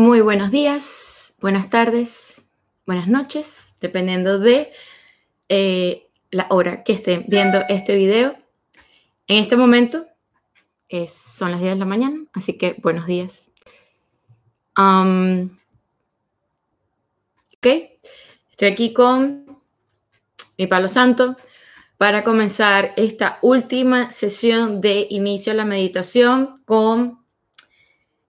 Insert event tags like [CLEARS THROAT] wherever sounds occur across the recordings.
Muy buenos días, buenas tardes, buenas noches, dependiendo de eh, la hora que estén viendo este video. En este momento son las 10 de la mañana, así que buenos días. ok, estoy aquí con mi palo santo para comenzar esta última sesión de inicio a la meditación con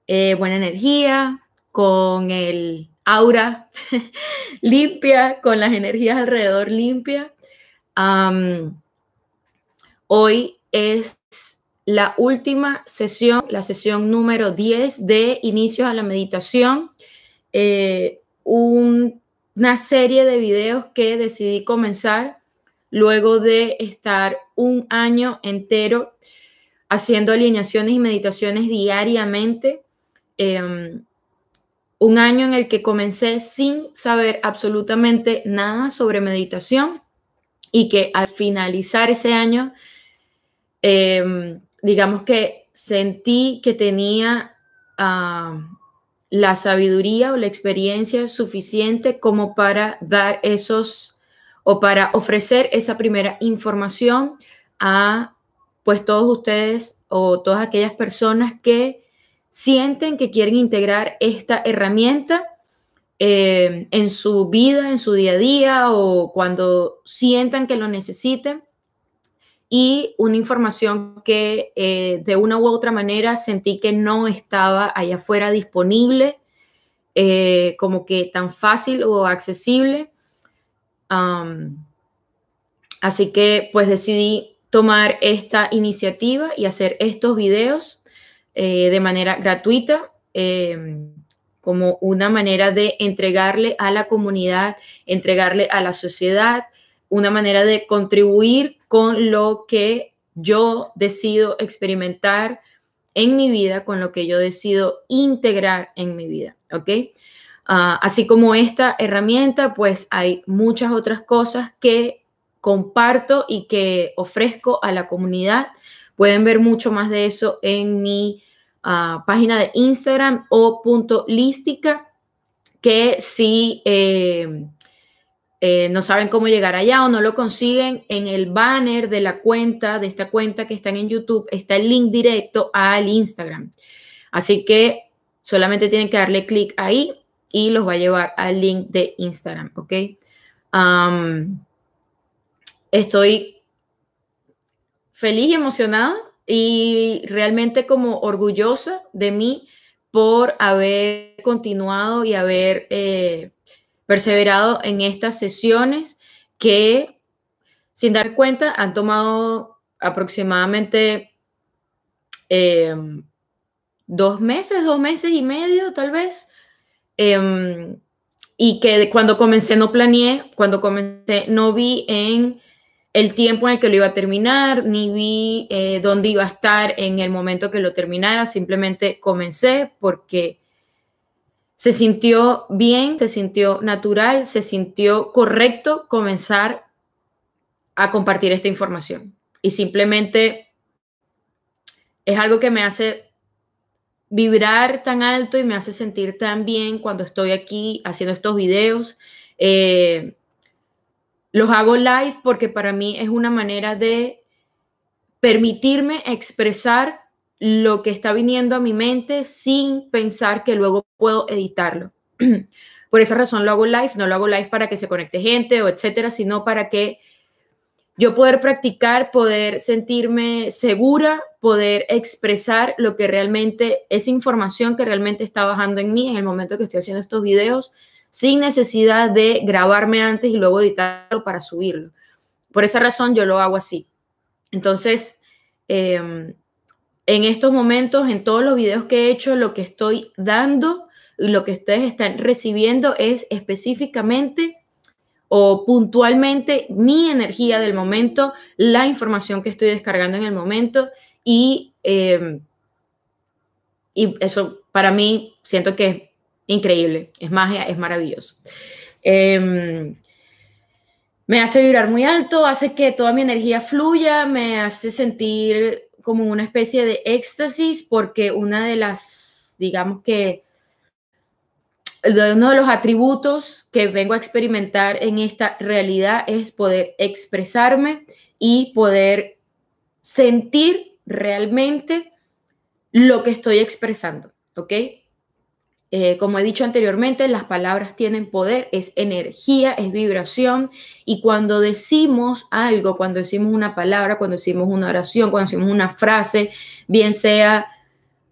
eh, buena energía, con el aura [LAUGHS] limpia, con las energías alrededor limpia. hoy es la última sesión, la sesión número 10 de inicio a la meditación. Eh, una serie de videos que decidí comenzar luego de estar un año entero haciendo alineaciones y meditaciones diariamente. Em, un año en el que comencé sin saber absolutamente nada sobre meditación y que al finalizar ese año, em, digamos que sentí que tenía ah, la sabiduría o la experiencia suficiente como para dar esos o para ofrecer esa primera información a pues todos ustedes o todas aquellas personas que sienten que quieren integrar esta herramienta eh, en su vida, en su día a día o cuando sientan que lo necesiten. Y una información que eh, de una u otra manera sentí que no estaba allá afuera disponible, eh, como que tan fácil o accesible. así que pues decidí tomar esta iniciativa y hacer estos videos eh, de manera gratuita, eh, como una manera de entregarle a la comunidad, entregarle a la sociedad, una manera de contribuir con lo que yo decido experimentar en mi vida, con lo que yo decido integrar en mi vida, ¿ok? Ah, así como esta herramienta, pues hay muchas otras cosas que comparto y que ofrezco a la comunidad Pueden ver mucho más de eso en mi ah, página de Instagram o punto lística, que si eh, eh, no saben cómo llegar allá o no lo consiguen, en el banner de la cuenta, de esta cuenta que están en YouTube, está el link directo al Instagram. Así que solamente tienen que darle clic ahí y los va a llevar al link de Instagram, ¿ok? estoy feliz y emocionada y realmente como orgullosa de mí por haber continuado y haber eh, perseverado en estas sesiones que sin dar cuenta han tomado aproximadamente em, dos meses, dos meses y medio tal vez. Em, y que cuando comencé no planeé, cuando comencé no vi en el tiempo en el que lo iba a terminar, ni vi eh, dónde iba a estar en el momento que lo terminara, simplemente comencé porque se sintió bien, se sintió natural, se sintió correcto comenzar a compartir esta información. Y simplemente es algo que me hace vibrar tan alto y me hace sentir tan bien cuando estoy aquí haciendo estos videos. Eh, los hago live porque para mí es una manera de permitirme expresar lo que está viniendo a mi mente sin pensar que luego puedo editarlo. [CLEARS THROAT] Por esa razón lo hago live, no lo hago live para que se conecte gente o etcétera, sino para que yo poder practicar, poder sentirme segura, poder expresar lo que realmente, esa información que realmente está bajando en mí en el momento que estoy haciendo estos videos, sin necesidad de grabarme antes y luego editarlo para subirlo. Por esa razón yo lo hago así. Entonces, em, en estos momentos, en todos los videos que he hecho, lo que estoy dando y lo que ustedes están recibiendo es específicamente o puntualmente mi energía del momento, la información que estoy descargando en el momento y, em, y eso para mí siento que increíble, es magia, es maravilloso. Em, me hace vibrar muy alto, hace que toda mi energía fluya, me hace sentir como una especie de éxtasis porque una de las, digamos que, uno de los atributos que vengo a experimentar en esta realidad es poder expresarme y poder sentir realmente lo que estoy expresando, ¿ok? Eh, como he dicho anteriormente, las palabras tienen poder, es energía, es vibración. Y cuando decimos algo, cuando decimos una palabra, cuando decimos una oración, cuando decimos una frase, bien sea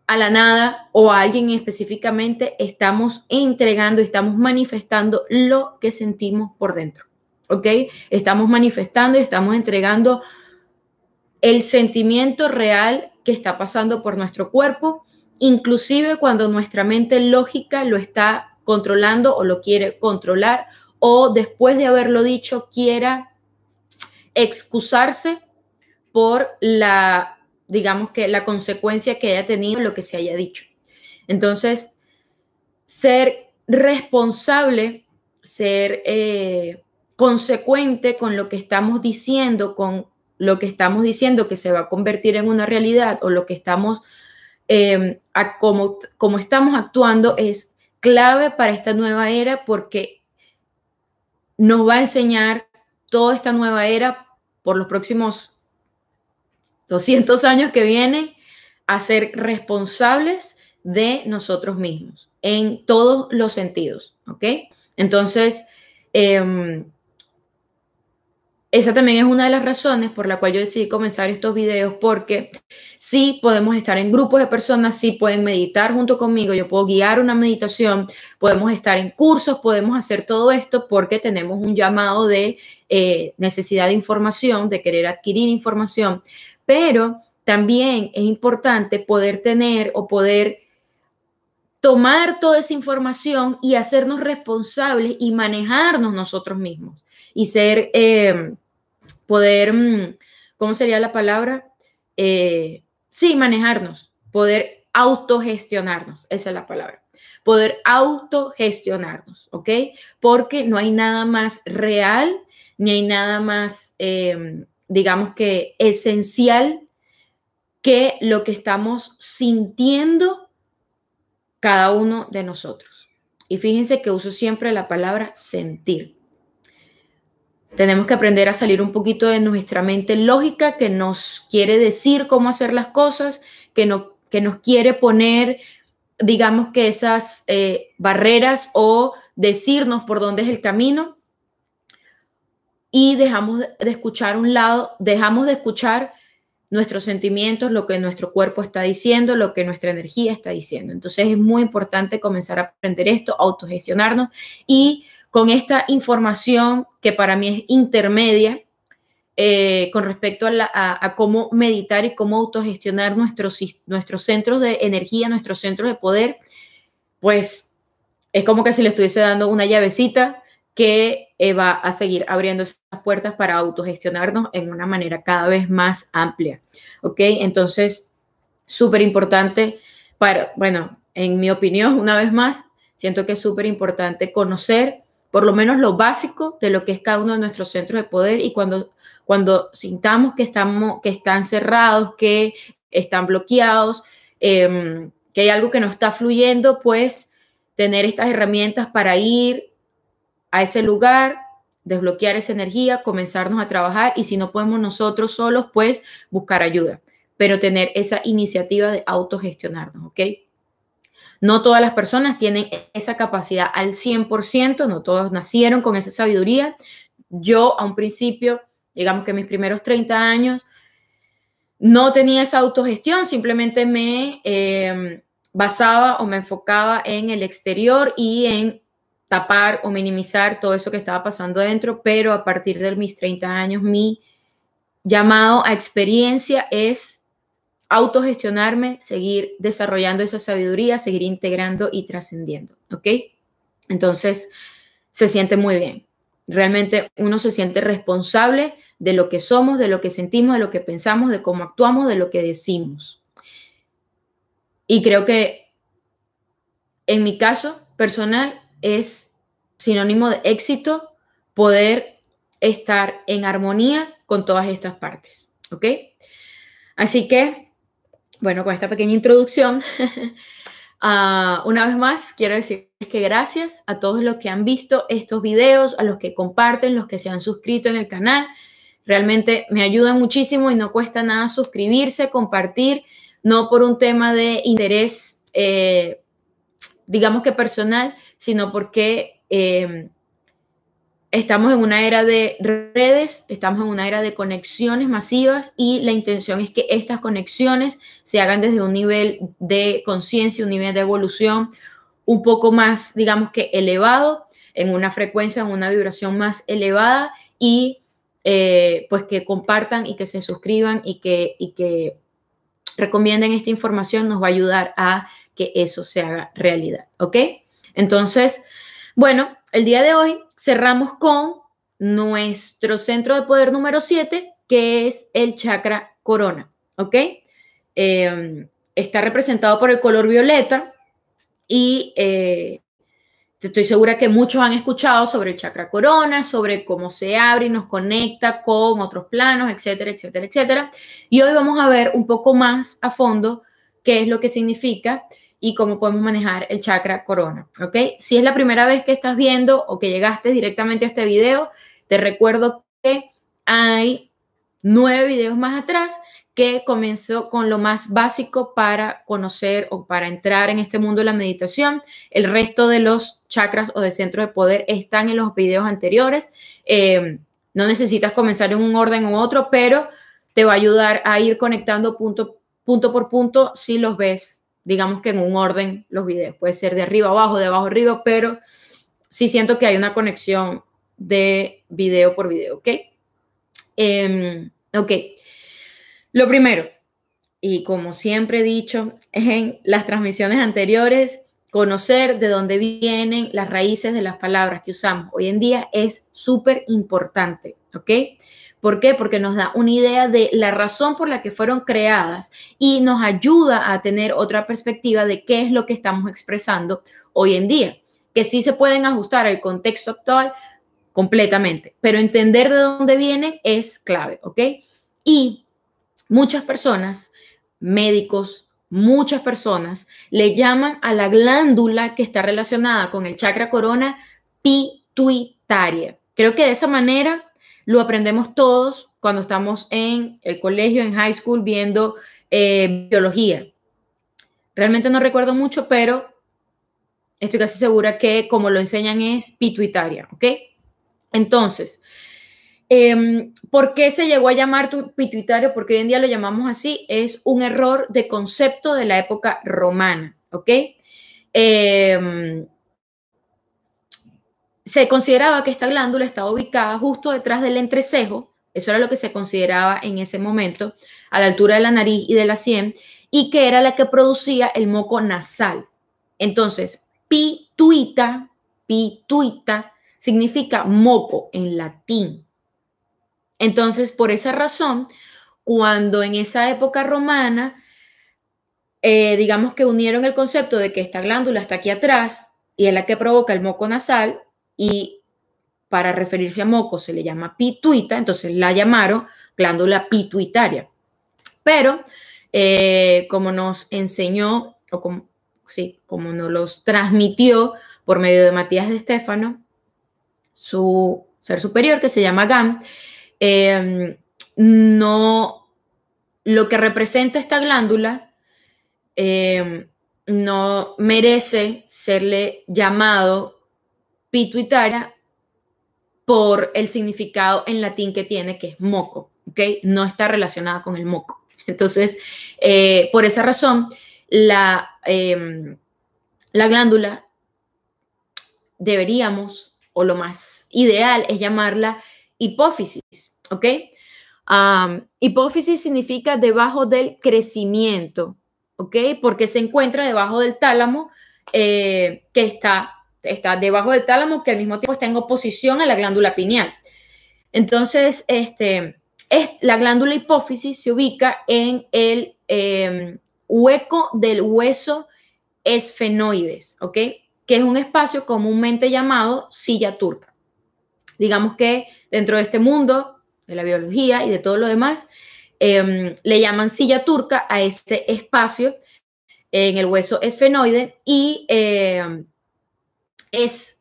a la nada o a alguien específicamente, estamos entregando, estamos manifestando lo que sentimos por dentro. ¿Ok? Estamos manifestando y estamos entregando el sentimiento real que está pasando por nuestro cuerpo, inclusive cuando nuestra mente lógica lo está controlando o lo quiere controlar o después de haberlo dicho quiera excusarse por la digamos que la consecuencia que haya tenido lo que se haya dicho. Entonces, ser responsable, ser eh, consecuente con lo que estamos diciendo, con lo que estamos diciendo que se va a convertir en una realidad o lo que estamos, em, como, como estamos actuando es clave para esta nueva era porque nos va a enseñar toda esta nueva era por los próximos 200 años que vienen a ser responsables de nosotros mismos en todos los sentidos, ¿ok? Entonces, em, esa también es una de las razones por la cual yo decidí comenzar estos videos, porque sí podemos estar en grupos de personas, sí pueden meditar junto conmigo, yo puedo guiar una meditación, podemos estar en cursos, podemos hacer todo esto porque tenemos un llamado de eh, necesidad de información, de querer adquirir información, pero también es importante poder tener o poder tomar toda esa información y hacernos responsables y manejarnos nosotros mismos y ser, eh, poder, mm, ¿cómo sería la palabra? Eh, sí, manejarnos, poder autogestionarnos, esa es la palabra, poder autogestionarnos, ¿ok? Porque no hay nada más real, ni hay nada más eh, digamos que esencial que lo que estamos sintiendo cada uno de nosotros. Y fíjense que uso siempre la palabra sentir. Tenemos que aprender a salir un poquito de nuestra mente lógica que nos quiere decir cómo hacer las cosas, que, no, que nos quiere poner, digamos que esas eh, barreras o decirnos por dónde es el camino y dejamos de escuchar un lado, dejamos de escuchar nuestros sentimientos, lo que nuestro cuerpo está diciendo, lo que nuestra energía está diciendo. Entonces es muy importante comenzar a aprender esto, autogestionarnos y con esta información que para mí es intermedia eh, con respecto a, cómo meditar y cómo autogestionar nuestros, nuestros centros de energía, nuestros centros de poder, pues es como que si le estuviese dando una llavecita que eh, va a seguir abriendo esas puertas para autogestionarnos en una manera cada vez más amplia. ¿Ok? Entonces, súper importante para, bueno, en mi opinión, una vez más, siento que es súper importante conocer por lo menos lo básico de lo que es cada uno de nuestros centros de poder y cuando, cuando sintamos que, estamos, que están cerrados, que están bloqueados, em, que hay algo que no está fluyendo, pues tener estas herramientas para ir a ese lugar, desbloquear esa energía, comenzarnos a trabajar y si no podemos nosotros solos, pues buscar ayuda, pero tener esa iniciativa de autogestionarnos, ¿ok? No todas las personas tienen esa capacidad al 100%, no todos nacieron con esa sabiduría. Yo a un principio, digamos que mis primeros 30 años, no tenía esa autogestión, simplemente me eh, basaba o me enfocaba en el exterior y en tapar o minimizar todo eso que estaba pasando dentro, pero a partir de mis 30 años mi llamado a experiencia es autogestionarme, seguir desarrollando esa sabiduría, seguir integrando y trascendiendo, ¿ok? Entonces, se siente muy bien. Realmente uno se siente responsable de lo que somos, de lo que sentimos, de lo que pensamos, de cómo actuamos, de lo que decimos. Y creo que en mi caso personal, es sinónimo de éxito poder estar en armonía con todas estas partes. ¿Ok? Así que, bueno, con esta pequeña introducción, [LAUGHS] ah, una vez más quiero decirles que gracias a todos los que han visto estos videos, a los que comparten, los que se han suscrito en el canal. Realmente me ayuda muchísimo y no cuesta nada suscribirse, compartir, no por un tema de interés, eh, digamos que personal, sino porque eh, estamos en una era de redes, estamos en una era de conexiones masivas y la intención es que estas conexiones se hagan desde un nivel de conciencia, un nivel de evolución, un poco más, digamos que elevado, en una frecuencia, en una vibración más elevada y eh, pues que compartan y que se suscriban y que, y que recomienden esta información nos va a ayudar a que eso se haga realidad, ¿ok? Entonces, bueno, el día de hoy cerramos con nuestro centro de poder número 7, que es el chakra corona, ¿ok? Em, está representado por el color violeta y eh, estoy segura que muchos han escuchado sobre el chakra corona, sobre cómo se abre y nos conecta con otros planos, etcétera, etcétera, etcétera. Y hoy vamos a ver un poco más a fondo qué es lo que significa y cómo podemos manejar el chakra corona, ¿ok? Si es la primera vez que estás viendo o que llegaste directamente a este video, te recuerdo que hay nueve videos más atrás que comenzó con lo más básico para conocer o para entrar en este mundo de la meditación. El resto de los chakras o de centros de poder están en los videos anteriores. Eh, no necesitas comenzar en un orden u otro, pero te va a ayudar a ir conectando punto, punto por punto si los ves, digamos que en un orden los videos. Puede ser de arriba abajo, de abajo arriba, pero sí siento que hay una conexión de video por video, ¿ok? Em, ok. Lo primero, y como siempre he dicho en las transmisiones anteriores, conocer de dónde vienen las raíces de las palabras que usamos hoy en día es súper importante, ¿ok? ¿Por qué? Porque nos da una idea de la razón por la que fueron creadas y nos ayuda a tener otra perspectiva de qué es lo que estamos expresando hoy en día, que sí se pueden ajustar al contexto actual completamente, pero entender de dónde vienen es clave, ¿ok? Y Muchas personas, médicos, muchas personas le llaman a la glándula que está relacionada con el chakra corona pituitaria. Creo que de esa manera lo aprendemos todos cuando estamos en el colegio, en high school, viendo eh, biología. Realmente no recuerdo mucho, pero estoy casi segura que como lo enseñan es pituitaria, ¿ok? Entonces, Em, ¿Por qué se llegó a llamar pituitario? Porque hoy en día lo llamamos así. Es un error de concepto de la época romana, ¿ok? Em, se consideraba que esta glándula estaba ubicada justo detrás del entrecejo, eso era lo que se consideraba en ese momento, a la altura de la nariz y de la sien, y que era la que producía el moco nasal. Entonces, pituita, pituita, significa moco en latín. Entonces, por esa razón, cuando en esa época romana, eh, digamos que unieron el concepto de que esta glándula está aquí atrás y es la que provoca el moco nasal y para referirse a moco se le llama pituita, entonces la llamaron glándula pituitaria. Pero eh, como nos enseñó, o como, sí, como nos los transmitió por medio de Matías de Estéfano, su ser superior que se llama GAM, Em, no, lo que representa esta glándula em, no merece serle llamado pituitaria por el significado en latín que tiene, que es moco, ¿ok? No está relacionada con el moco. [LAUGHS] Entonces, eh, por esa razón, la, em, la glándula deberíamos, o lo más ideal es llamarla hipófisis, ¿ok? hipófisis significa debajo del crecimiento, ¿ok? Porque se encuentra debajo del tálamo, eh, que está, está debajo del tálamo, que al mismo tiempo está en oposición a la glándula pineal. Entonces, este, es, la glándula hipófisis se ubica en el em, hueco del hueso esfenoides. Que es un espacio comúnmente llamado silla turca digamos que dentro de este mundo de la biología y de todo lo demás, em, le llaman silla turca a ese espacio en el hueso esfenoide y em, es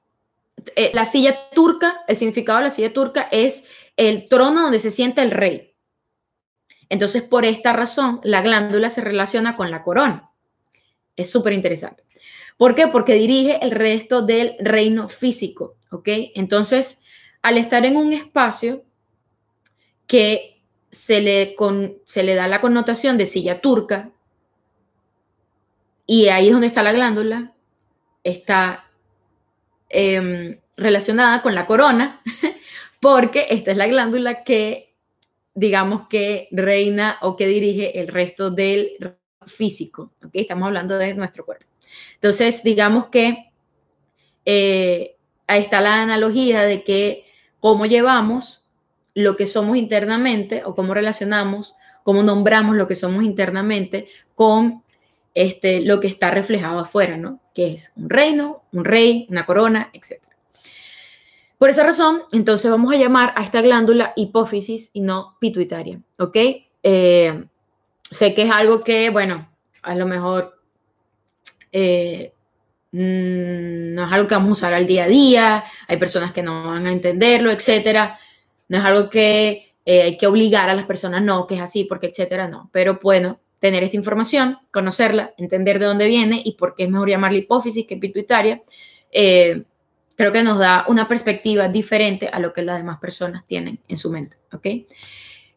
eh, la silla turca, el significado de la silla turca es el trono donde se sienta el rey. Entonces, por esta razón, la glándula se relaciona con la corona. Es súper interesante. ¿Por qué? Porque dirige el resto del reino físico, ¿ok? Entonces, al estar en un espacio que se le, se le da la connotación de silla turca, y ahí es donde está la glándula, está em, relacionada con la corona, [LAUGHS] porque esta es la glándula que, digamos que reina o que dirige el resto del físico. ¿okay? Estamos hablando de nuestro cuerpo. Entonces, digamos que eh, ahí está la analogía de que cómo llevamos lo que somos internamente o cómo relacionamos, cómo nombramos lo que somos internamente con este, lo que está reflejado afuera, ¿no? Que es un reino, un rey, una corona, etc. Por esa razón, entonces vamos a llamar a esta glándula hipófisis y no pituitaria, ¿ok? Eh, sé que es algo que, bueno, a lo mejor eh, mm, no es algo que vamos a usar al día a día, hay personas que no van a entenderlo, etc. No es algo que eh, hay que obligar a las personas, no, que es así, porque etcétera, no. Pero bueno, tener esta información, conocerla, entender de dónde viene y por qué es mejor llamarla hipófisis que pituitaria, eh, creo que nos da una perspectiva diferente a lo que las demás personas tienen en su mente. ¿ok?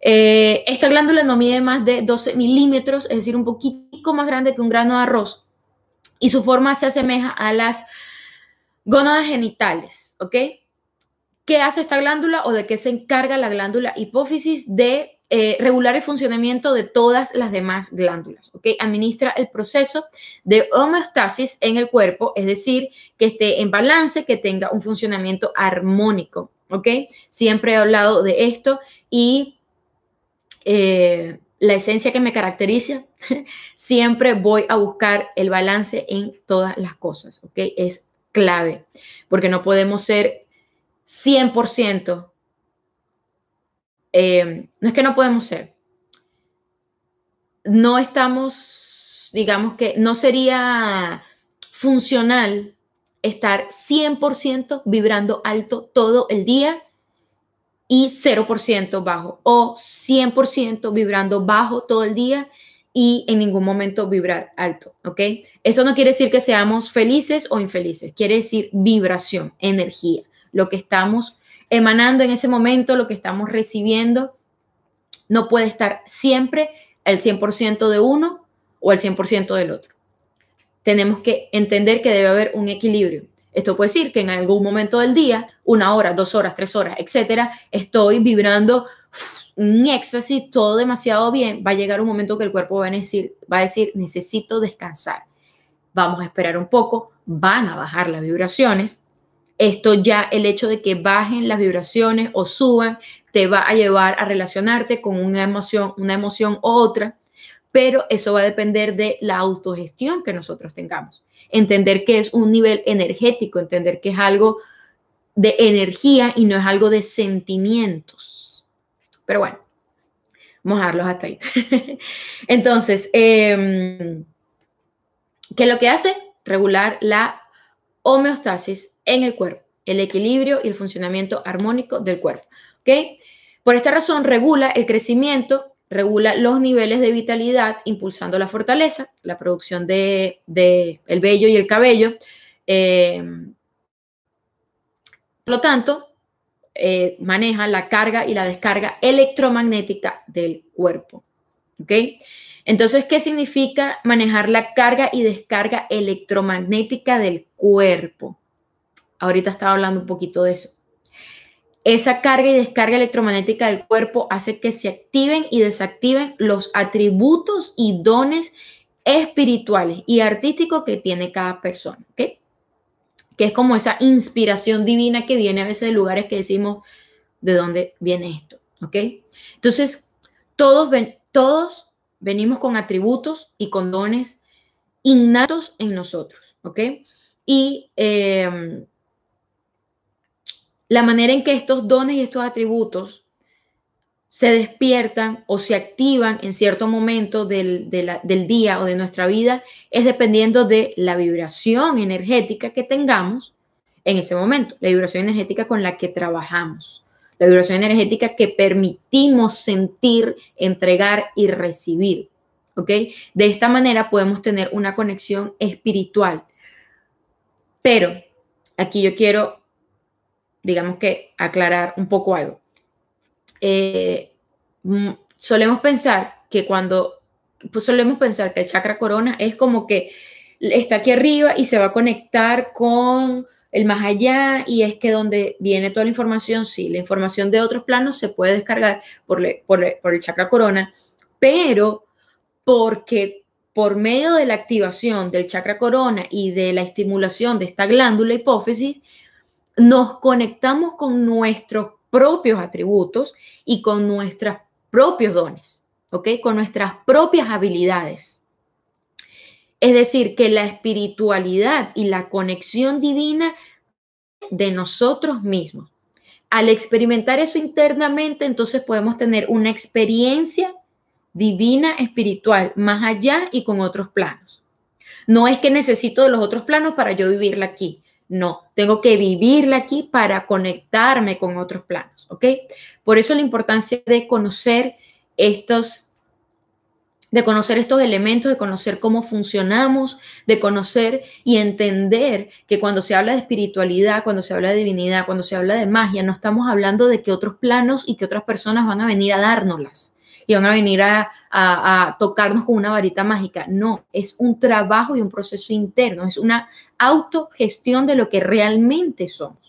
Eh, esta glándula no mide más de 12 milímetros, es decir, un poquito más grande que un grano de arroz, y su forma se asemeja a las gónadas genitales. ¿ok? ¿Qué hace esta glándula o de qué se encarga la glándula hipófisis? De eh, regular el funcionamiento de todas las demás glándulas. ¿ok? Administra el proceso de homeostasis en el cuerpo, es decir, que esté en balance, que tenga un funcionamiento armónico. ¿ok? Siempre he hablado de esto y eh, la esencia que me caracteriza, [LAUGHS] siempre voy a buscar el balance en todas las cosas. ¿ok? Es clave, porque no podemos ser 100% eh, no es que no podemos ser, no estamos, digamos que no sería funcional estar 100% vibrando alto todo el día y 0% bajo o 100% vibrando bajo todo el día y en ningún momento vibrar alto, ¿ok? Esto no quiere decir que seamos felices o infelices, quiere decir vibración, energía, lo que estamos emanando en ese momento, lo que estamos recibiendo, no puede estar siempre el 100% de uno o el 100% del otro. Tenemos que entender que debe haber un equilibrio. Esto puede decir que en algún momento del día, una hora, dos horas, tres horas, etcétera, estoy vibrando un éxtasis, todo demasiado bien. Va a llegar un momento que el cuerpo va a decir, va a decir, necesito descansar. Vamos a esperar un poco, van a bajar las vibraciones, esto ya, el hecho de que bajen las vibraciones o suban, te va a llevar a relacionarte con una emoción, una emoción u otra, pero eso va a depender de la autogestión que nosotros tengamos. Entender que es un nivel energético, entender que es algo de energía y no es algo de sentimientos. Pero bueno, vamos hasta ahí. [LAUGHS] Entonces, eh, ¿qué es lo que hace? Regular la homeostasis en el cuerpo, el equilibrio y el funcionamiento armónico del cuerpo. ¿ok? Por esta razón, regula el crecimiento, regula los niveles de vitalidad, impulsando la fortaleza, la producción de, el vello y el cabello. Eh, por lo tanto, eh, maneja la carga y la descarga electromagnética del cuerpo. ¿Ok? Entonces, ¿qué significa manejar la carga y descarga electromagnética del cuerpo? Ahorita estaba hablando un poquito de eso. Esa carga y descarga electromagnética del cuerpo hace que se activen y desactiven los atributos y dones espirituales y artísticos que tiene cada persona, ¿ok? Que es como esa inspiración divina que viene a veces de lugares que decimos, ¿de dónde viene esto? ¿Ok? Entonces, todos, ven, todos venimos con atributos y con dones innatos en nosotros, ¿ok? Y eh, la manera en que estos dones y estos atributos se despiertan o se activan en cierto momento del, del, día o de nuestra vida es dependiendo de la vibración energética que tengamos en ese momento, la vibración energética con la que trabajamos, la vibración energética que permitimos sentir, entregar y recibir. ¿Ok? De esta manera podemos tener una conexión espiritual. Pero aquí yo quiero, digamos que, aclarar un poco algo. Eh, mm, solemos pensar que cuando, pues solemos pensar que el chakra corona es como que está aquí arriba y se va a conectar con el más allá y es que donde viene toda la información, sí, la información de otros planos se puede descargar por, por, el chakra corona, pero porque por medio de la activación del chakra corona y de la estimulación de esta glándula hipófisis, nos conectamos con nuestros propios atributos y con nuestros propios dones, ¿ok? Con nuestras propias habilidades. Es decir, que la espiritualidad y la conexión divina de nosotros mismos. Al experimentar eso internamente, entonces podemos tener una experiencia divina espiritual más allá y con otros planos. No es que necesito de los otros planos para yo vivirla aquí. No, tengo que vivirla aquí para conectarme con otros planos, ¿ok? Por eso la importancia de conocer estos de conocer estos elementos, de conocer cómo funcionamos, de conocer y entender que cuando se habla de espiritualidad, cuando se habla de divinidad, cuando se habla de magia, no estamos hablando de que otros planos y que otras personas van a venir a dárnoslas y van a venir a, a tocarnos con una varita mágica. No, es un trabajo y un proceso interno, es una autogestión de lo que realmente somos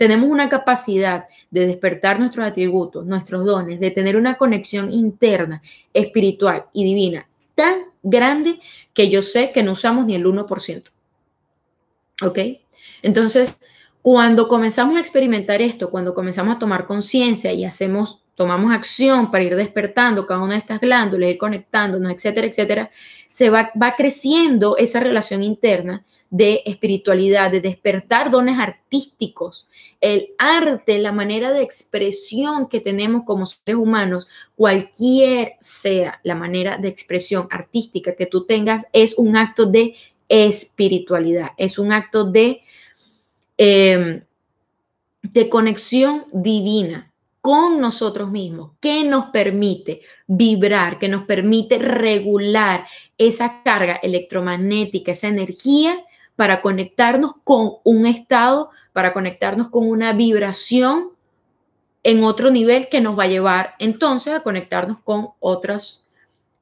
tenemos una capacidad de despertar nuestros atributos, nuestros dones, de tener una conexión interna, espiritual y divina tan grande que yo sé que no usamos ni el 1%. ¿Ok? Entonces, cuando comenzamos a experimentar esto, cuando comenzamos a tomar conciencia y hacemos, tomamos acción para ir despertando cada una de estas glándulas, ir conectándonos, etcétera, etcétera, se va, va creciendo esa relación interna de espiritualidad, de despertar dones artísticos. El arte, la manera de expresión que tenemos como seres humanos, cualquier sea la manera de expresión artística que tú tengas, es un acto de espiritualidad, es un acto de, em, de conexión divina con nosotros mismos, que nos permite vibrar, que nos permite regular esa carga electromagnética, esa energía para conectarnos con un estado, para conectarnos con una vibración en otro nivel que nos va a llevar entonces a conectarnos con otras,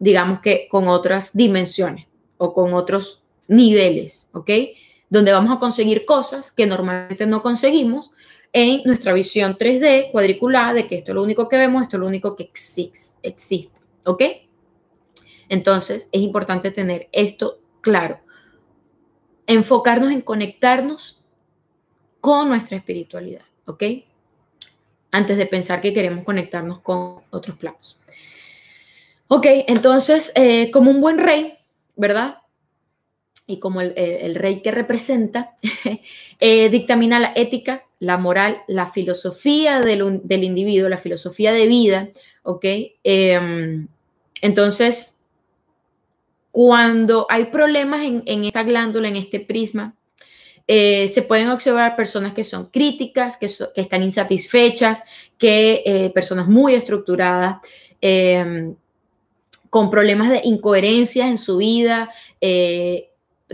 digamos que con otras dimensiones o con otros niveles, ¿ok? Donde vamos a conseguir cosas que normalmente no conseguimos en nuestra visión 3D cuadriculada de que esto es lo único que vemos, esto es lo único que existe, ¿ok? Entonces es importante tener esto claro enfocarnos en conectarnos con nuestra espiritualidad, ¿ok? Antes de pensar que queremos conectarnos con otros planos. Ok, entonces, eh, como un buen rey, ¿verdad? Y como el, rey que representa, [LAUGHS] eh, dictamina la ética, la moral, la filosofía del, del, individuo, la filosofía de vida, ¿ok? Em, entonces, cuando hay problemas en, esta glándula, en este prisma, eh, se pueden observar personas que son críticas, que, están insatisfechas, que eh, personas muy estructuradas, em, con problemas de incoherencia en su vida, eh,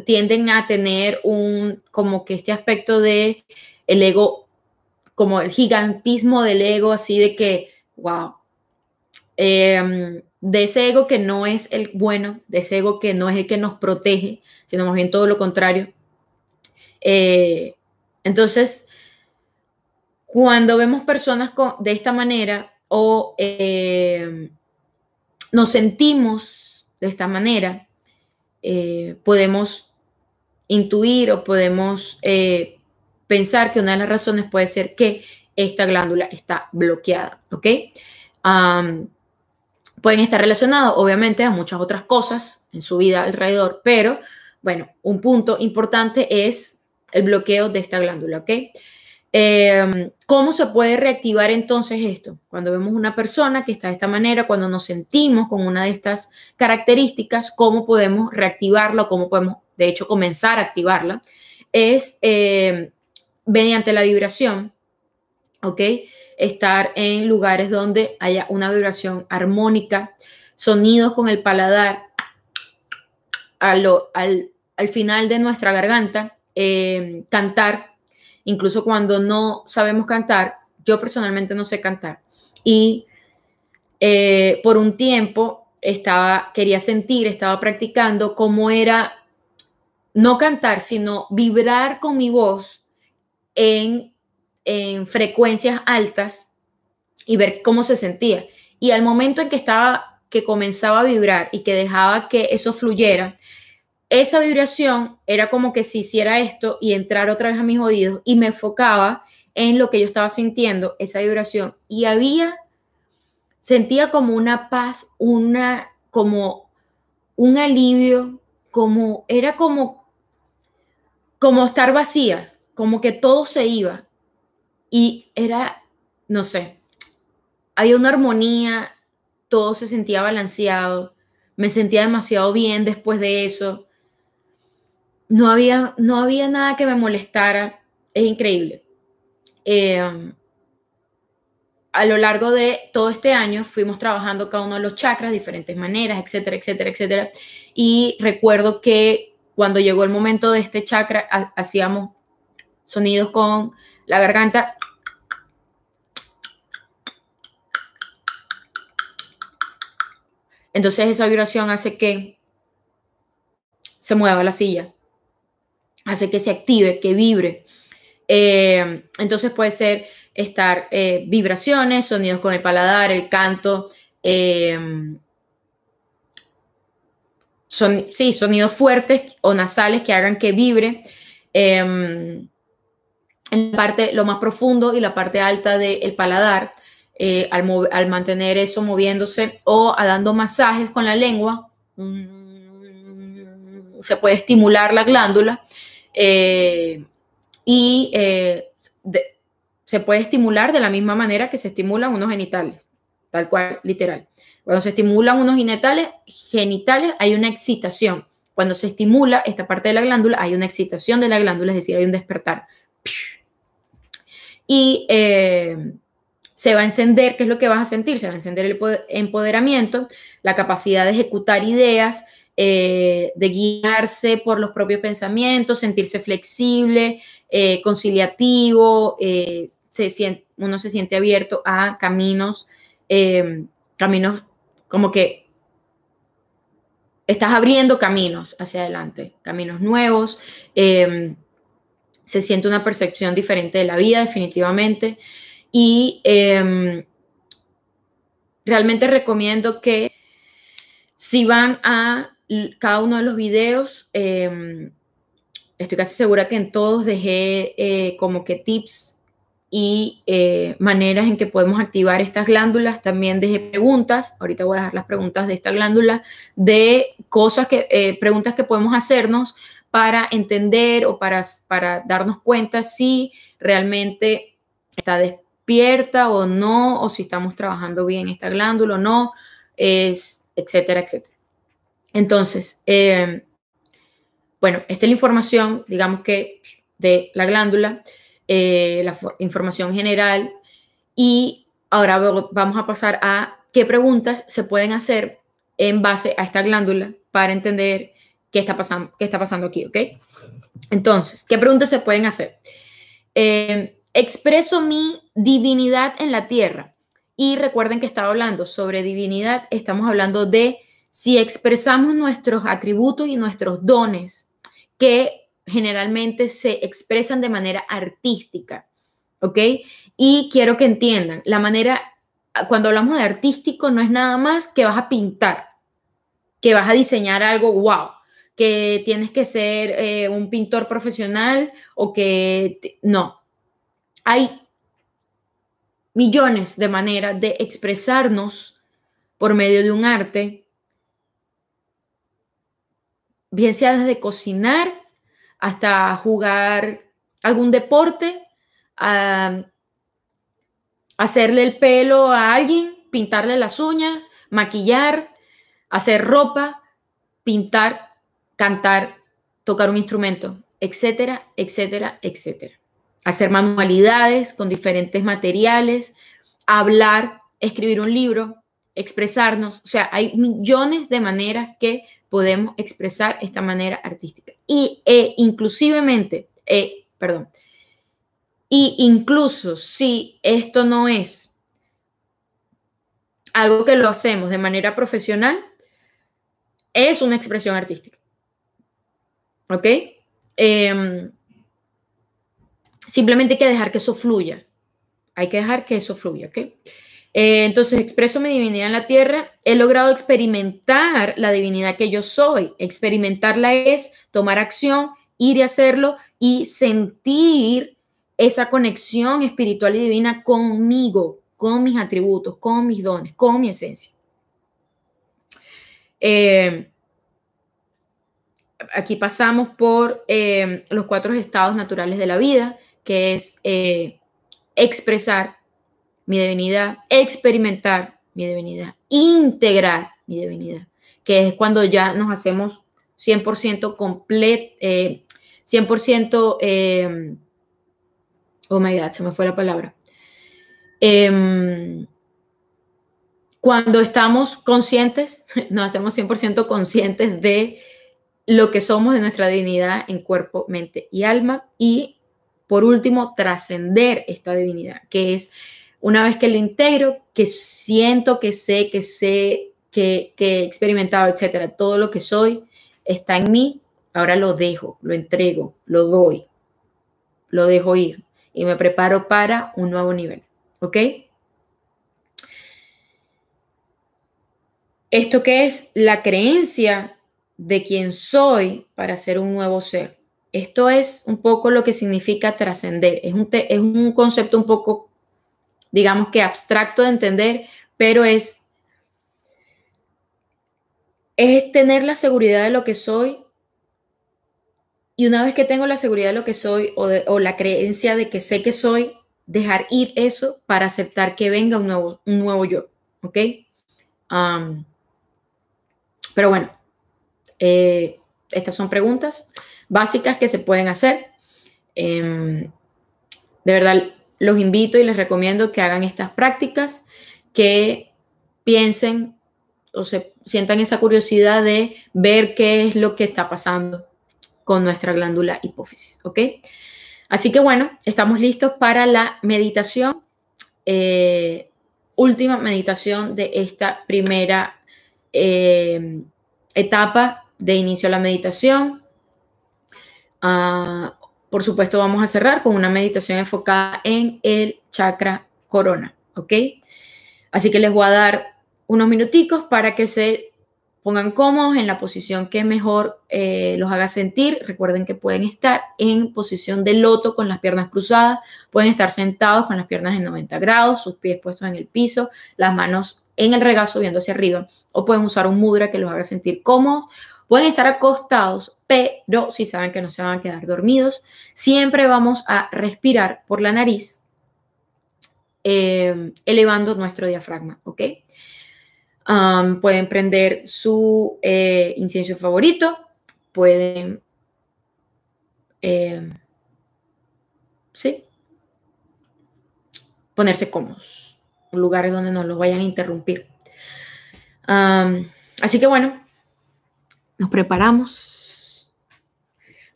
tienden a tener un, como que este aspecto de el ego, como el gigantismo del ego, así de que, wow, de ese ego que no es el bueno, de ese ego que no es el que nos protege, sino más bien todo lo contrario. Eh, entonces, cuando vemos personas de esta manera o eh, nos sentimos de esta manera, eh, podemos intuir o podemos pensar que una de las razones puede ser que esta glándula está bloqueada, ¿ok? Pueden estar relacionados, obviamente, a muchas otras cosas en su vida alrededor, pero bueno, un punto importante es el bloqueo de esta glándula, ¿ok? Em, ¿Cómo se puede reactivar entonces esto? Cuando vemos una persona que está de esta manera, cuando nos sentimos con una de estas características, ¿cómo podemos reactivarla cómo podemos, de hecho, comenzar a activarla? Es em, mediante la vibración, ¿ok? Estar en lugares donde haya una vibración armónica, sonidos con el paladar al, al final de nuestra garganta, eh, cantar, incluso cuando no sabemos cantar, yo personalmente no sé cantar. Y eh, por un tiempo estaba, quería sentir, estaba practicando cómo era no cantar, sino vibrar con mi voz en, frecuencias altas y ver cómo se sentía. Y al momento en que estaba, que comenzaba a vibrar y que dejaba que eso fluyera, esa vibración era como que si hiciera esto y entrar otra vez a mis oídos y me enfocaba en lo que yo estaba sintiendo, esa vibración. Y había, sentía como una paz, una, como un alivio, como, era como, como estar vacía, como que todo se iba. Y era, no sé, había una armonía, todo se sentía balanceado, me sentía demasiado bien después de eso. No había, no había nada que me molestara. Es increíble. Em, a lo largo de todo este año fuimos trabajando cada uno de los chakras, diferentes maneras, etcétera, etcétera, etcétera. Y recuerdo que cuando llegó el momento de este chakra, hacíamos sonidos con la garganta. Entonces esa vibración hace que se mueva la silla, hace que se active, que vibre. Eh, entonces puede ser estar eh, vibraciones, sonidos con el paladar, el canto, eh, son, sí, sonidos fuertes o nasales que hagan que vibre. En la parte, lo más profundo y la parte alta del paladar, al, al, mantener eso moviéndose o dando masajes con la lengua, mm, se puede estimular la glándula y eh, se puede estimular de la misma manera que se estimulan unos genitales, tal cual, literal. Cuando se estimulan unos genitales, genitales hay una excitación. Cuando se estimula esta parte de la glándula, hay una excitación de la glándula, es decir, hay un despertar. Y eh, se va a encender, ¿qué es lo que vas a sentir? Se va a encender el empoderamiento, la capacidad de ejecutar ideas, eh, de guiarse por los propios pensamientos, sentirse flexible, eh, conciliativo, se uno se siente abierto a caminos, em, caminos como que estás abriendo caminos hacia adelante, caminos nuevos, em, se siente una percepción diferente de la vida definitivamente y em, realmente recomiendo que si van a cada uno de los videos, estoy casi segura que en todos dejé eh, como que tips y eh, maneras en que podemos activar estas glándulas. También dejé preguntas, ahorita voy a dejar las preguntas de esta glándula, de cosas que, eh, preguntas que podemos hacernos para entender o para, para darnos cuenta si realmente está despierta o no, o si estamos trabajando bien esta glándula o no, es, etcétera, etcétera. Entonces, bueno, esta es la información, digamos que de la glándula, eh, la información general. Y ahora vamos a pasar a qué preguntas se pueden hacer en base a esta glándula para entender qué está pasando, qué está pasando aquí, ¿ok? Entonces, ¿qué preguntas se pueden hacer? Eh, expreso mi divinidad en la tierra. Y recuerden que estaba hablando sobre divinidad, estamos hablando de si expresamos nuestros atributos y nuestros dones que generalmente se expresan de manera artística, ¿ok? Y quiero que entiendan, la manera, cuando hablamos de artístico, no es nada más que vas a pintar, que vas a diseñar algo, wow, que tienes que ser eh, un pintor profesional o que no. Hay millones de maneras de expresarnos por medio de un arte bien sea desde cocinar hasta jugar algún deporte, hacerle el pelo a alguien, pintarle las uñas, maquillar, hacer ropa, pintar, cantar, tocar un instrumento, etcétera, etcétera, etcétera. hacer manualidades con diferentes materiales, hablar, escribir un libro, expresarnos. O sea, hay millones de maneras que podemos expresar esta manera artística. Y e, inclusivemente, eh, perdón, y incluso si esto no es algo que lo hacemos de manera profesional, es una expresión artística. ¿Ok? Em, simplemente hay que dejar que eso fluya. Hay que dejar que eso fluya, ¿ok? Eh, entonces, expreso mi divinidad en la tierra. He logrado experimentar la divinidad que yo soy. Experimentarla es tomar acción, ir y hacerlo y sentir esa conexión espiritual y divina conmigo, con mis atributos, con mis dones, con mi esencia. Eh, aquí pasamos por eh, los cuatro estados naturales de la vida, que es expresar, mi divinidad, experimentar mi divinidad, integrar mi divinidad, que es cuando ya nos hacemos 100% completo, 100%, eh, oh my God, se me fue la palabra. Em, cuando estamos conscientes, [LAUGHS] nos hacemos 100% conscientes de lo que somos, de nuestra divinidad en cuerpo, mente y alma. Y por último, trascender esta divinidad, que es una vez que lo integro, que siento, que sé, que sé, que, he experimentado, etcétera, todo lo que soy está en mí, ahora lo dejo, lo entrego, lo doy, lo dejo ir y me preparo para un nuevo nivel. ¿Ok? Esto que es la creencia de quién soy para ser un nuevo ser. Esto es un poco lo que significa trascender. Es un, es un concepto un poco digamos que abstracto de entender, pero es, es tener la seguridad de lo que soy. Y una vez que tengo la seguridad de lo que soy o, la creencia de que sé que soy, dejar ir eso para aceptar que venga un nuevo, un nuevo yo. ¿Ok? pero bueno, eh, estas son preguntas básicas que se pueden hacer. Em, de verdad, los invito y les recomiendo que hagan estas prácticas, que piensen o se sientan esa curiosidad de ver qué es lo que está pasando con nuestra glándula hipófisis, ¿ok? Así que bueno, estamos listos para la meditación, eh, última meditación de esta primera eh, etapa de inicio a la meditación. Uh, por supuesto, vamos a cerrar con una meditación enfocada en el chakra corona, ¿ok? Así que les voy a dar unos minuticos para que se pongan cómodos en la posición que mejor eh, los haga sentir. Recuerden que pueden estar en posición de loto con las piernas cruzadas, pueden estar sentados con las piernas en 90 grados, sus pies puestos en el piso, las manos en el regazo viendo hacia arriba, o pueden usar un mudra que los haga sentir cómodos Pueden estar acostados, pero si saben que no se van a quedar dormidos, siempre vamos a respirar por la nariz, eh, elevando nuestro diafragma, ¿ok? pueden prender su eh, incienso favorito, pueden, eh, sí, ponerse cómodos, lugares donde no los vayan a interrumpir. así que bueno, nos preparamos.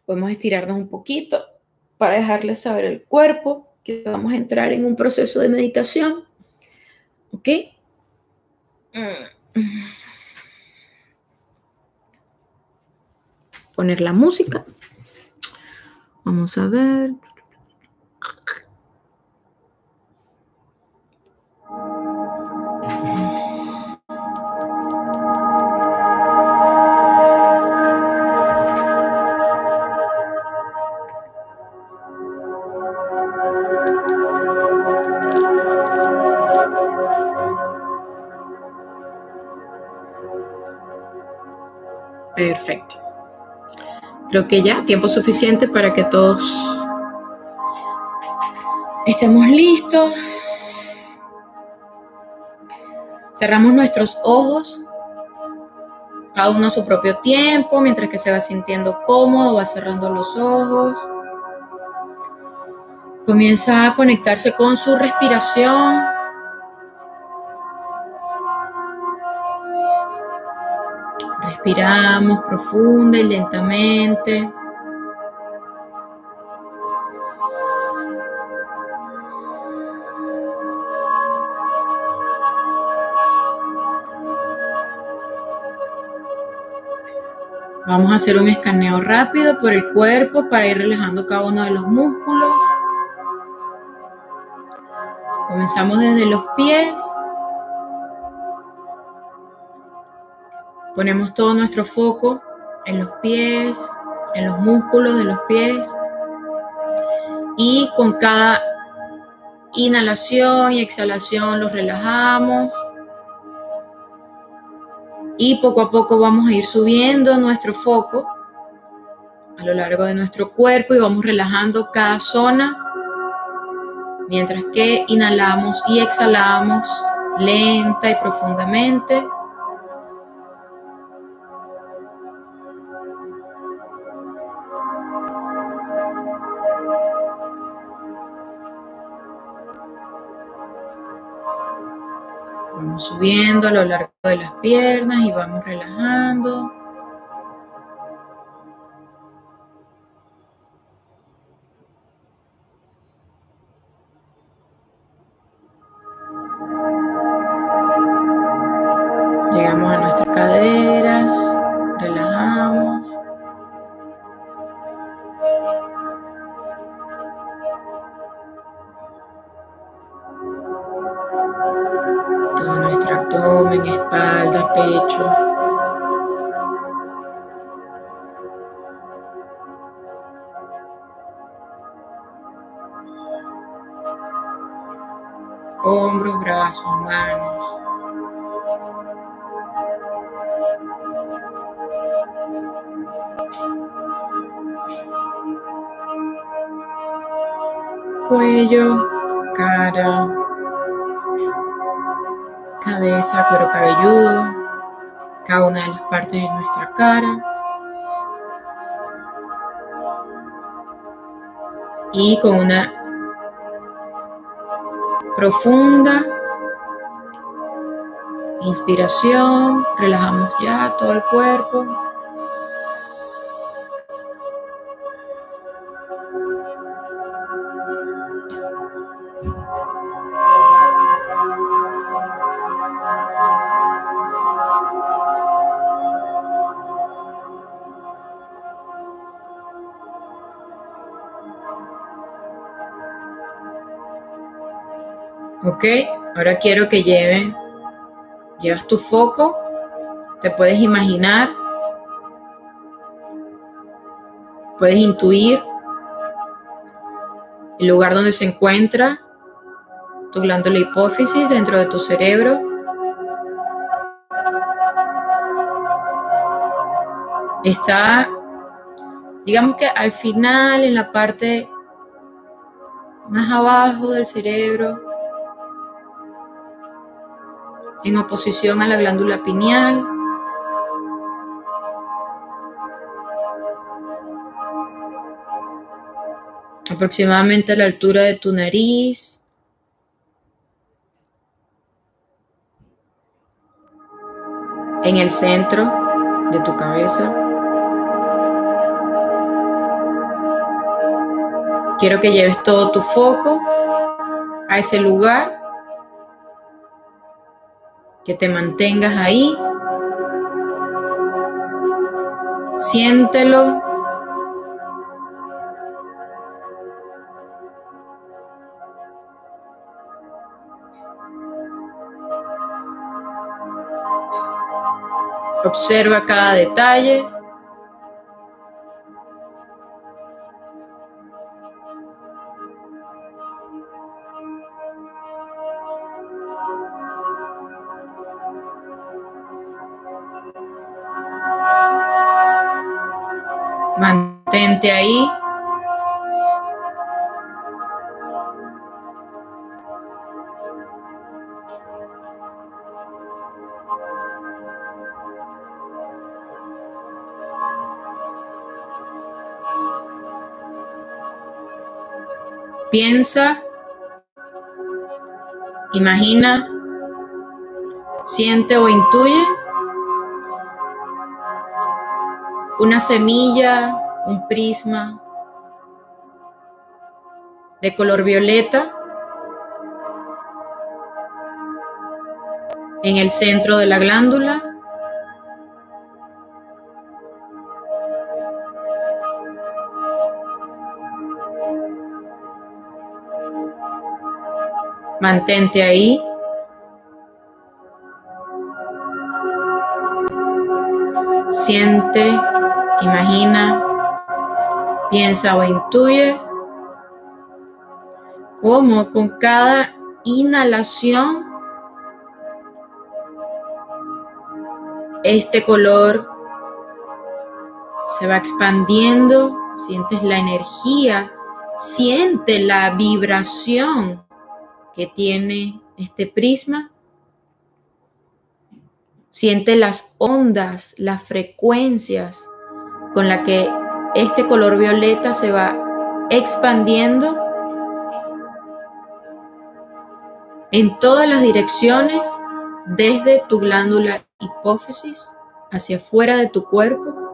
Podemos estirarnos un poquito para dejarles saber el cuerpo que vamos a entrar en un proceso de meditación. ¿Ok? Poner la música. Vamos a ver. Que ya, tiempo suficiente para que todos estemos listos. Cerramos nuestros ojos, cada uno a su propio tiempo, mientras que se va sintiendo cómodo, va cerrando los ojos. Comienza a conectarse con su respiración. Respiramos profunda y lentamente. Vamos a hacer un escaneo rápido por el cuerpo para ir relajando cada uno de los músculos. Comenzamos desde los pies. Ponemos todo nuestro foco en los pies, en los músculos de los pies. Y con cada inhalación y exhalación los relajamos y poco a poco vamos a ir subiendo nuestro foco a lo largo de nuestro cuerpo y vamos relajando cada zona mientras que inhalamos y exhalamos lenta y profundamente. Subiendo a lo largo de las piernas y vamos relajando. Hombros, brazos, manos. Cuello, cara, cabeza, cuero cabelludo, cada una de las partes de nuestra cara. Y con una profunda inspiración, relajamos ya todo el cuerpo. Ok, ahora quiero que lleve, llevas tu foco, te puedes imaginar, puedes intuir el lugar donde se encuentra tu glándula hipófisis dentro de tu cerebro. Está, digamos que al final, en la parte más abajo del cerebro, en oposición a la glándula pineal. Aproximadamente a la altura de tu nariz. En el centro de tu cabeza. Quiero que lleves todo tu foco a ese lugar que te mantengas ahí. Siéntelo. Observa cada detalle. Piensa, imagina, siente o intuye una semilla, un prisma de color violeta en el centro de la glándula. Mantente ahí. Siente, imagina, piensa o intuye cómo con cada inhalación este color se va expandiendo, sientes la energía, siente la vibración que tiene este prisma, siente las ondas, las frecuencias con la que este color violeta se va expandiendo en todas las direcciones desde tu glándula hipófisis hacia afuera de tu cuerpo.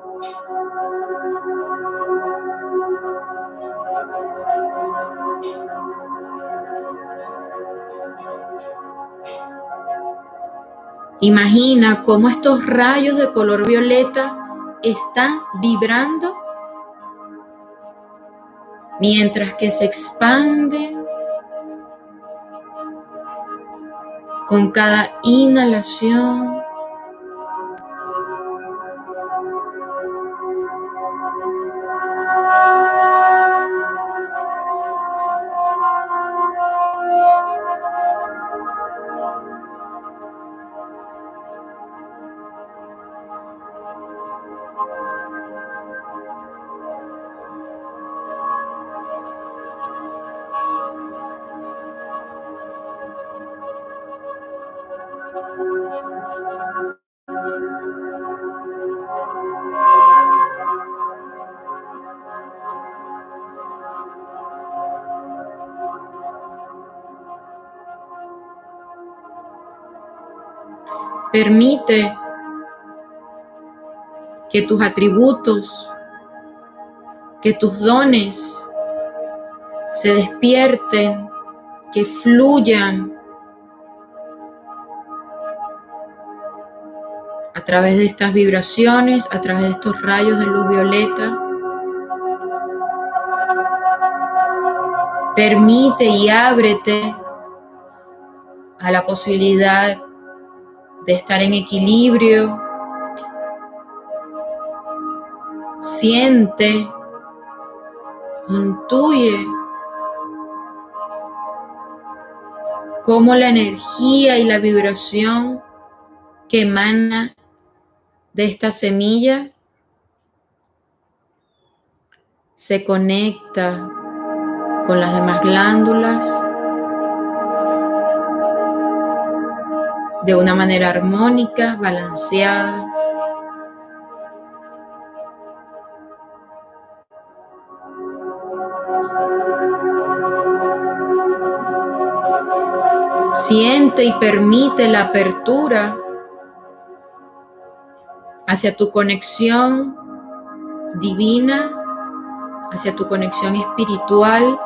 Imagina cómo estos rayos de color violeta están vibrando mientras que se expanden con cada inhalación. Permite que tus atributos, que tus dones se despierten, que fluyan a través de estas vibraciones, a través de estos rayos de luz violeta. Permite y ábrete a la posibilidad de estar en equilibrio. Siente, intuye cómo la energía y la vibración que emana de esta semilla se conecta con las demás glándulas de una manera armónica, balanceada. Siente y permite la apertura hacia tu conexión divina, hacia tu conexión espiritual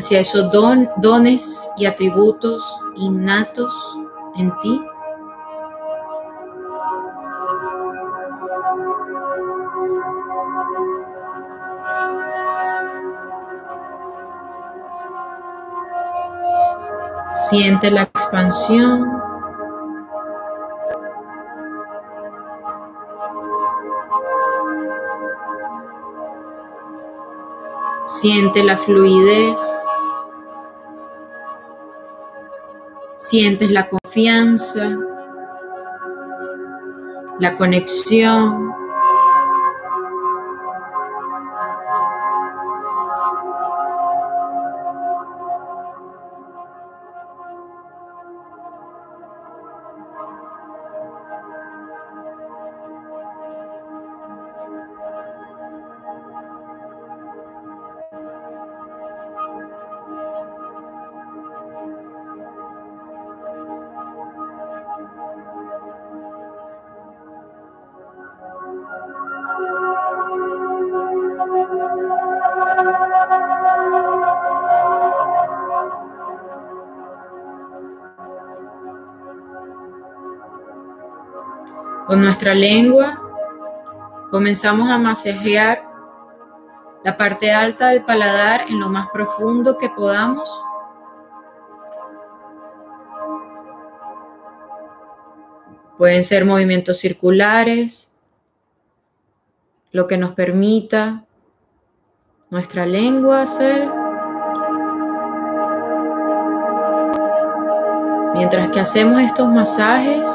hacia esos dones y atributos innatos en ti. Siente la expansión. Siente la fluidez. Sientes la confianza, la conexión. Con nuestra lengua comenzamos a masajear la parte alta del paladar en lo más profundo que podamos. Pueden ser movimientos circulares, lo que nos permita nuestra lengua hacer. Mientras que hacemos estos masajes,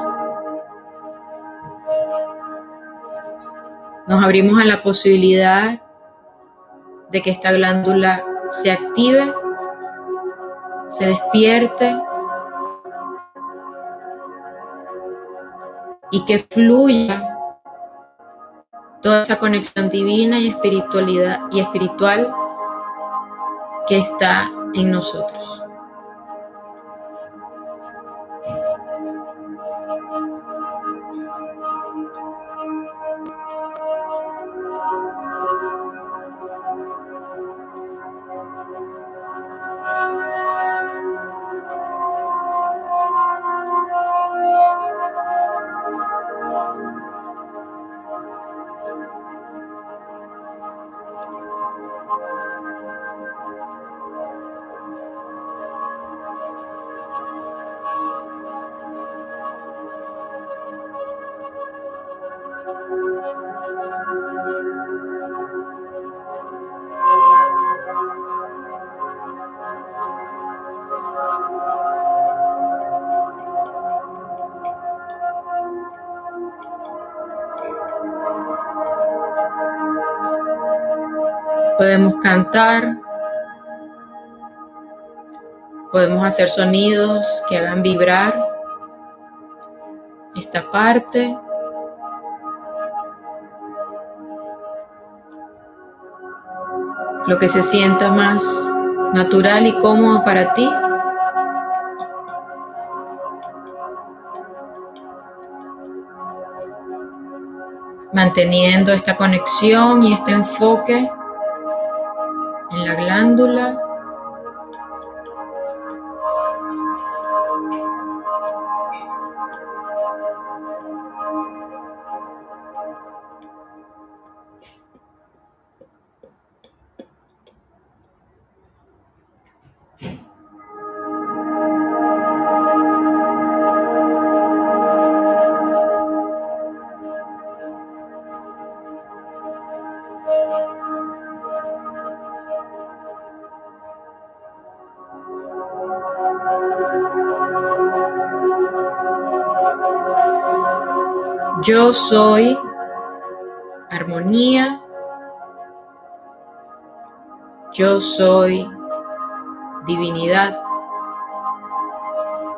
nos abrimos a la posibilidad de que esta glándula se active, se despierte y que fluya toda esa conexión divina y espiritualidad y espiritual que está en nosotros. Cantar. Podemos hacer sonidos que hagan vibrar esta parte. Lo que se sienta más natural y cómodo para ti. Manteniendo esta conexión y este enfoque glándula. Yo soy armonía. Yo soy divinidad.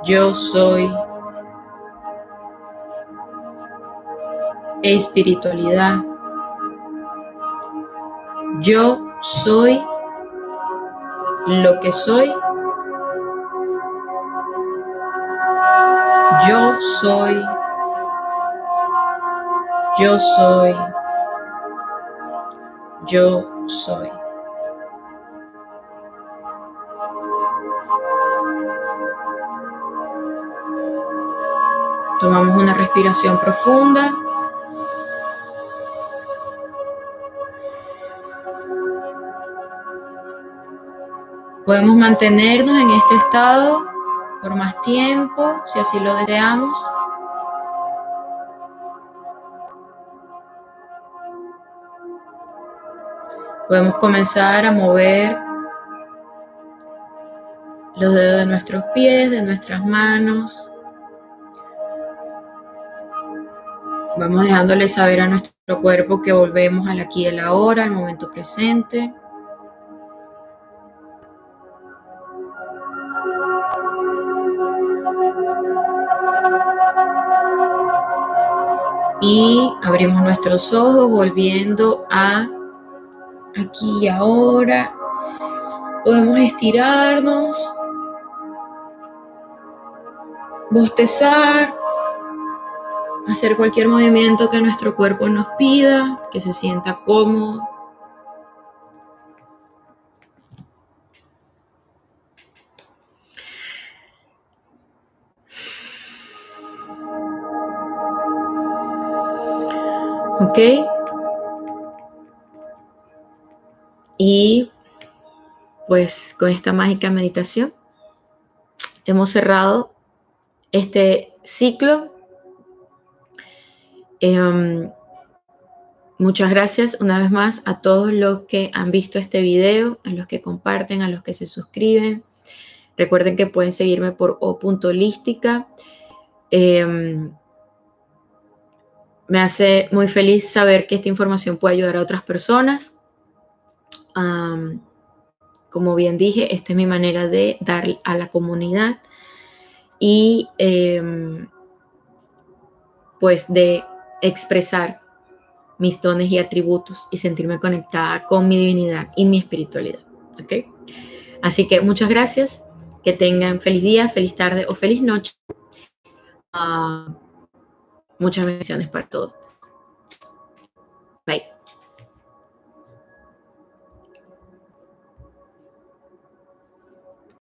Yo soy espiritualidad. Yo soy lo que soy. Yo soy yo soy. Yo soy. Tomamos una respiración profunda. Podemos mantenernos en este estado por más tiempo, si así lo deseamos. Podemos comenzar a mover los dedos de nuestros pies, de nuestras manos. Vamos dejándole saber a nuestro cuerpo que volvemos al aquí y la ahora, al momento presente. Y abrimos nuestros ojos volviendo a aquí y ahora. Podemos estirarnos, bostezar, hacer cualquier movimiento que nuestro cuerpo nos pida, que se sienta cómodo. ¿Ok? Y pues con esta mágica meditación hemos cerrado este ciclo. Em, muchas gracias una vez más a todos los que han visto este video, a los que comparten, a los que se suscriben. Recuerden que pueden seguirme por o.lística. Em, me hace muy feliz saber que esta información puede ayudar a otras personas. Como bien dije, esta es mi manera de dar a la comunidad y em, pues de expresar mis dones y atributos y sentirme conectada con mi divinidad y mi espiritualidad. ¿ok? Así que muchas gracias, que tengan feliz día, feliz tarde o feliz noche. Ah, muchas bendiciones para todos.